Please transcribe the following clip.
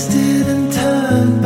twisted and turned.